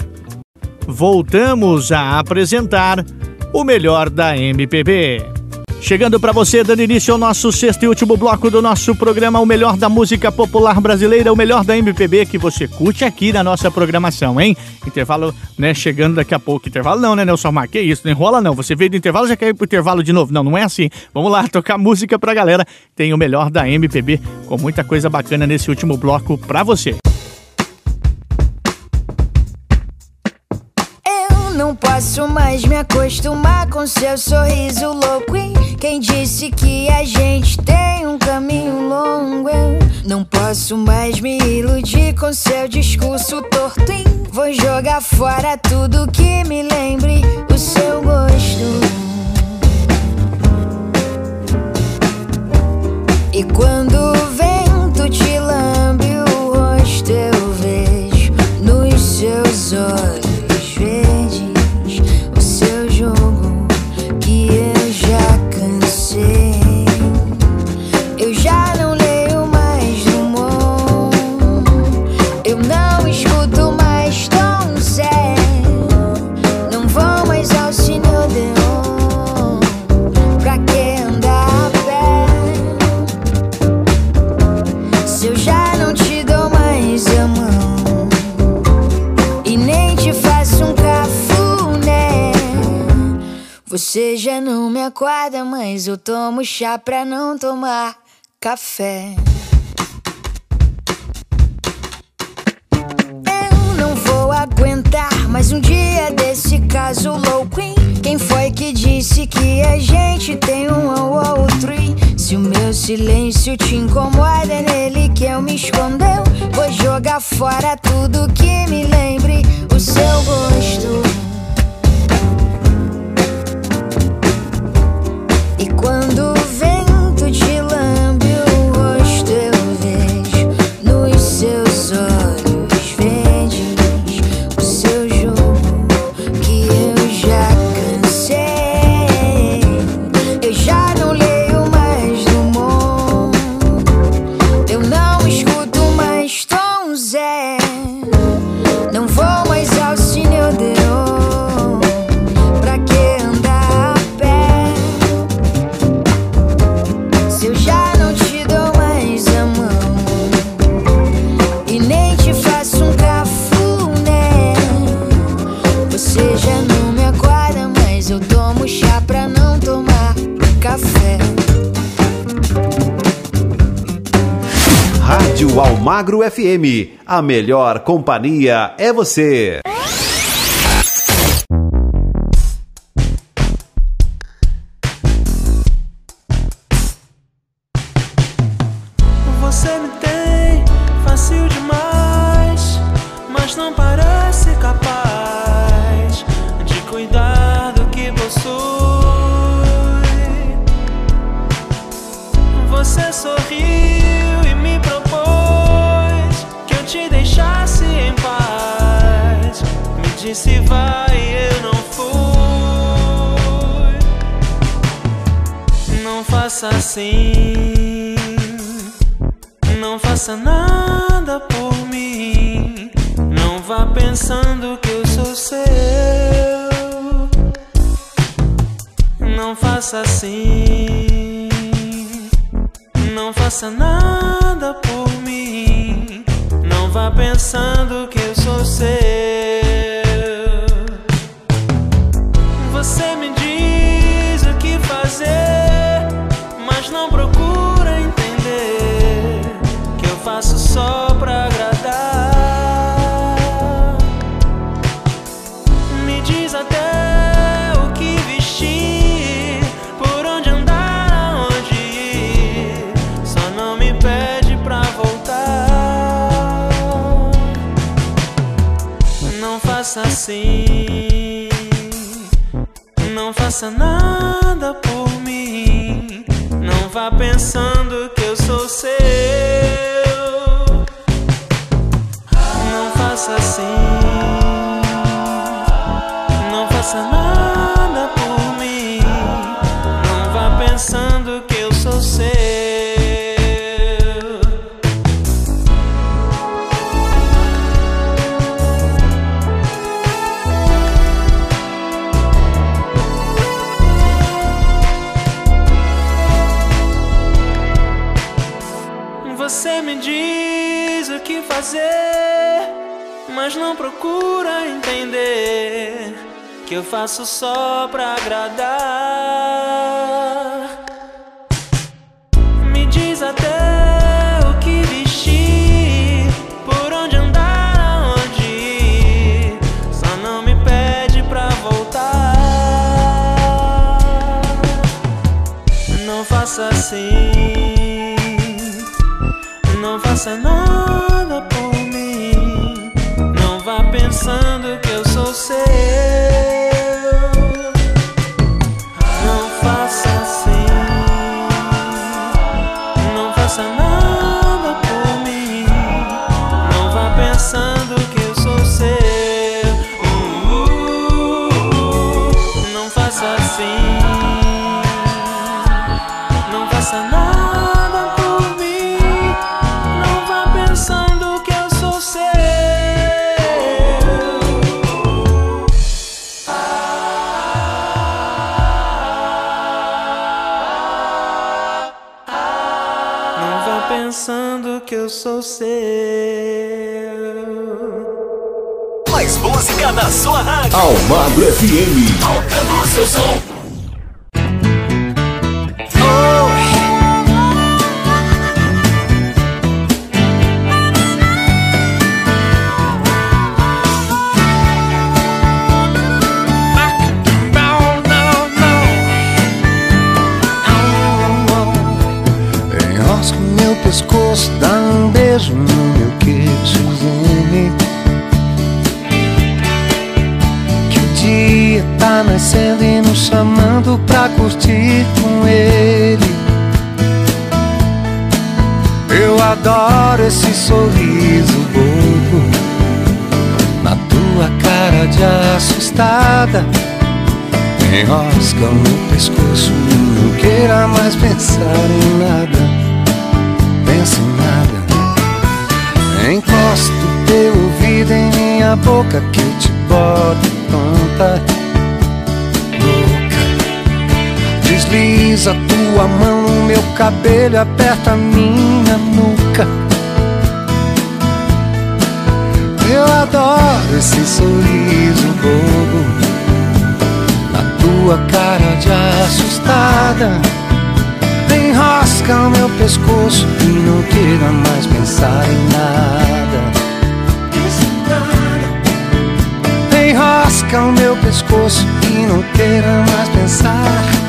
Voltamos a apresentar o melhor da MPB. Chegando para você, dando início ao nosso sexto e último bloco do nosso programa, o melhor da música popular brasileira, o melhor da MPB que você curte aqui na nossa programação, hein? Intervalo, né, chegando daqui a pouco. Intervalo não, né, Nelson Mar? Que isso, não enrola não. Você veio do intervalo, já quer ir pro intervalo de novo. Não, não é assim. Vamos lá, tocar música pra galera. Tem o melhor da MPB, com muita coisa bacana nesse último bloco pra você. Não posso mais me acostumar com seu sorriso louco. E quem disse que a gente tem um caminho longo? Eu não posso mais me iludir com seu discurso torto. Vou jogar fora tudo que me lembre o seu gosto. E quando o vento te lambe o rosto, eu vejo nos seus olhos Você já não me acorda, mas eu tomo chá pra não tomar café Eu não vou aguentar mais um dia desse caso louco hein? Quem foi que disse que a gente tem um ao outro? E se o meu silêncio te incomoda, é nele que eu me escondeu. Vou jogar fora tudo que me lembre o seu gosto. E Almagro FM. A melhor companhia é. Você faça assim. Não faça nada por mim. Não vá pensando que que eu faço só pra agradar. Me diz até o que vestir, por onde andar, aonde ir. Só não me pede pra voltar. Não faça assim, não faça nada por mim. Não vá pensando que eu sou seu. Na sua rádio. Almagro FM. Tocando o seu som. Pescoço, dá pra curtir com ele. Eu adoro esse sorriso bobo na tua cara de assustada. Enrosca o meu pescoço não queira mais pensar em nada. Pensa em nada. Encosta o teu ouvido em minha boca que eu te boto tonta. Desliza tua mão no meu cabelo, aperta minha nuca. Eu adoro esse sorriso bobo na tua cara de assustada. Enrosca o meu pescoço e não queira mais pensar em nada. Enrosca o meu pescoço e não queira mais pensar.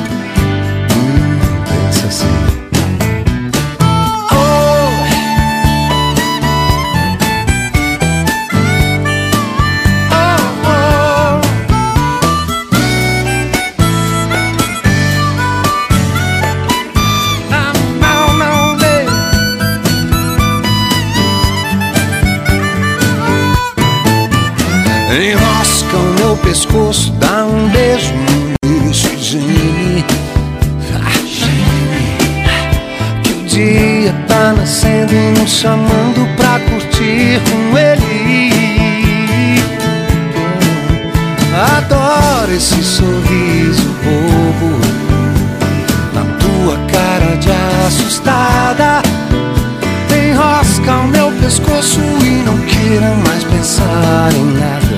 Enrosca o meu pescoço, dá um beijo nisso, Jenny. Ah. Que o dia tá nascendo e nos chamando pra curtir com ele. Adoro esse sorriso bobo na tua cara de assustada. Enrosca o meu pescoço e não queira mais pensar em nada.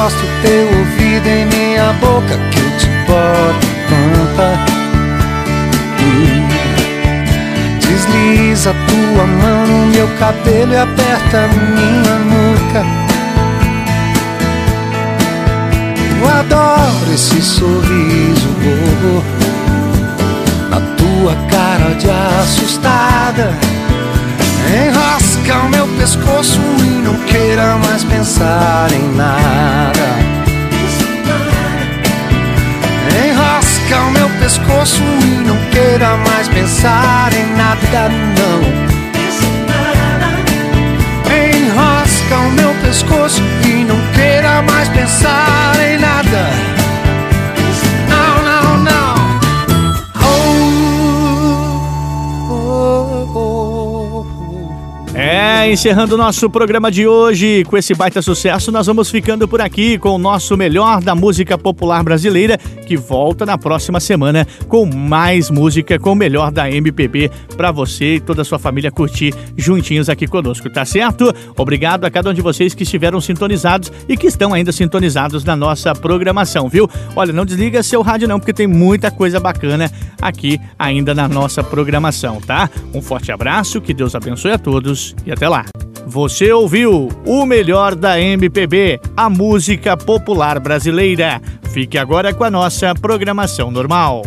Encosta o teu ouvido em minha boca que eu te boto tonta. Hum. Desliza tua mão no meu cabelo e aperta minha nuca. Eu adoro esse sorriso bobo na tua cara de assustada. Enrosca o meu pescoço e não queira mais pensar em nada. Enrosca o meu pescoço e não queira mais pensar em nada, não. Enrosca o meu pescoço e não queira mais pensar em nada. Encerrando o nosso programa de hoje com esse baita sucesso, nós vamos ficando por aqui com o nosso melhor da música popular brasileira, que volta na próxima semana com mais música com o melhor da MPB para você e toda a sua família curtir juntinhos aqui conosco, tá certo? Obrigado a cada um de vocês que estiveram sintonizados e que estão ainda sintonizados na nossa programação, viu? Olha, não desliga seu rádio não, porque tem muita coisa bacana aqui ainda na nossa programação, tá? Um forte abraço, que Deus abençoe a todos e até Você ouviu o melhor da MPB, a música popular brasileira. Fique agora com a nossa programação normal.